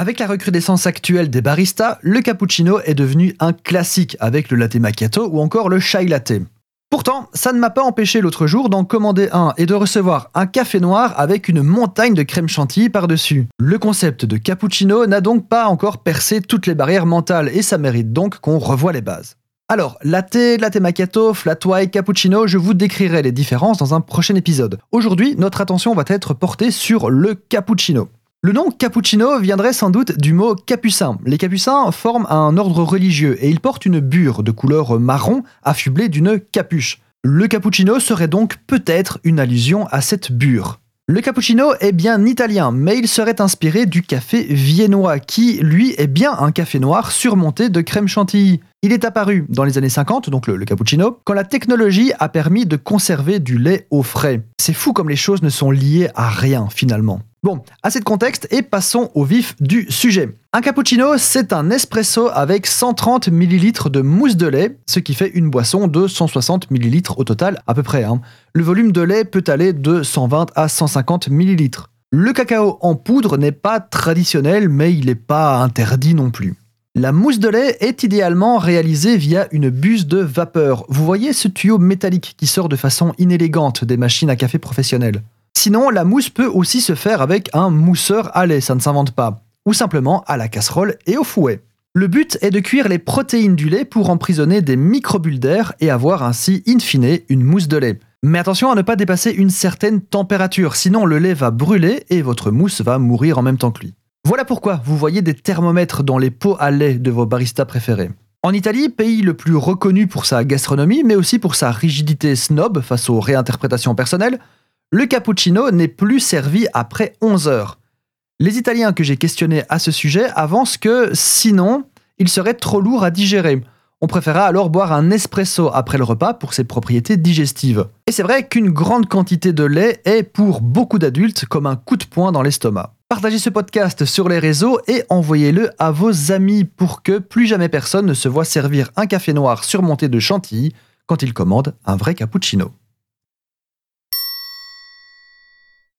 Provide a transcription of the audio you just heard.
Avec la recrudescence actuelle des baristas, le cappuccino est devenu un classique avec le latte macchiato ou encore le chai latte. Pourtant, ça ne m'a pas empêché l'autre jour d'en commander un et de recevoir un café noir avec une montagne de crème chantilly par-dessus. Le concept de cappuccino n'a donc pas encore percé toutes les barrières mentales et ça mérite donc qu'on revoie les bases. Alors, latte, latte macchiato, flat white, cappuccino, je vous décrirai les différences dans un prochain épisode. Aujourd'hui, notre attention va être portée sur le cappuccino. Le nom cappuccino viendrait sans doute du mot capucin. Les capucins forment un ordre religieux et ils portent une bure de couleur marron affublée d'une capuche. Le cappuccino serait donc peut-être une allusion à cette bure. Le cappuccino est bien italien, mais il serait inspiré du café viennois, qui, lui, est bien un café noir surmonté de crème chantilly. Il est apparu dans les années 50, donc le, cappuccino, quand la technologie a permis de conserver du lait au frais. C'est fou comme les choses ne sont liées à rien finalement. Bon, assez de contexte et passons au vif du sujet. Un cappuccino, c'est un espresso avec 130 ml de mousse de lait, ce qui fait une boisson de 160 ml au total à peu près. Hein. Le volume de lait peut aller de 120 à 150 ml. Le cacao en poudre n'est pas traditionnel, mais il n'est pas interdit non plus. La mousse de lait est idéalement réalisée via une buse de vapeur. Vous voyez ce tuyau métallique qui sort de façon inélégante des machines à café professionnelles. Sinon, la mousse peut aussi se faire avec un mousseur à lait, ça ne s'invente pas, ou simplement à la casserole et au fouet. Le but est de cuire les protéines du lait pour emprisonner des microbules d'air et avoir ainsi, in fine, une mousse de lait. Mais attention à ne pas dépasser une certaine température, sinon le lait va brûler et votre mousse va mourir en même temps que lui. Voilà pourquoi vous voyez des thermomètres dans les pots à lait de vos baristas préférés. En Italie, pays le plus reconnu pour sa gastronomie, mais aussi pour sa rigidité snob face aux réinterprétations personnelles, le cappuccino n'est plus servi après 11 heures. Les Italiens que j'ai questionnés à ce sujet avancent que sinon, il serait trop lourd à digérer. On préférera alors boire un espresso après le repas pour ses propriétés digestives. Et c'est vrai qu'une grande quantité de lait est pour beaucoup d'adultes comme un coup de poing dans l'estomac. Partagez ce podcast sur les réseaux et envoyez-le à vos amis pour que plus jamais personne ne se voit servir un café noir surmonté de chantilly quand il commande un vrai cappuccino.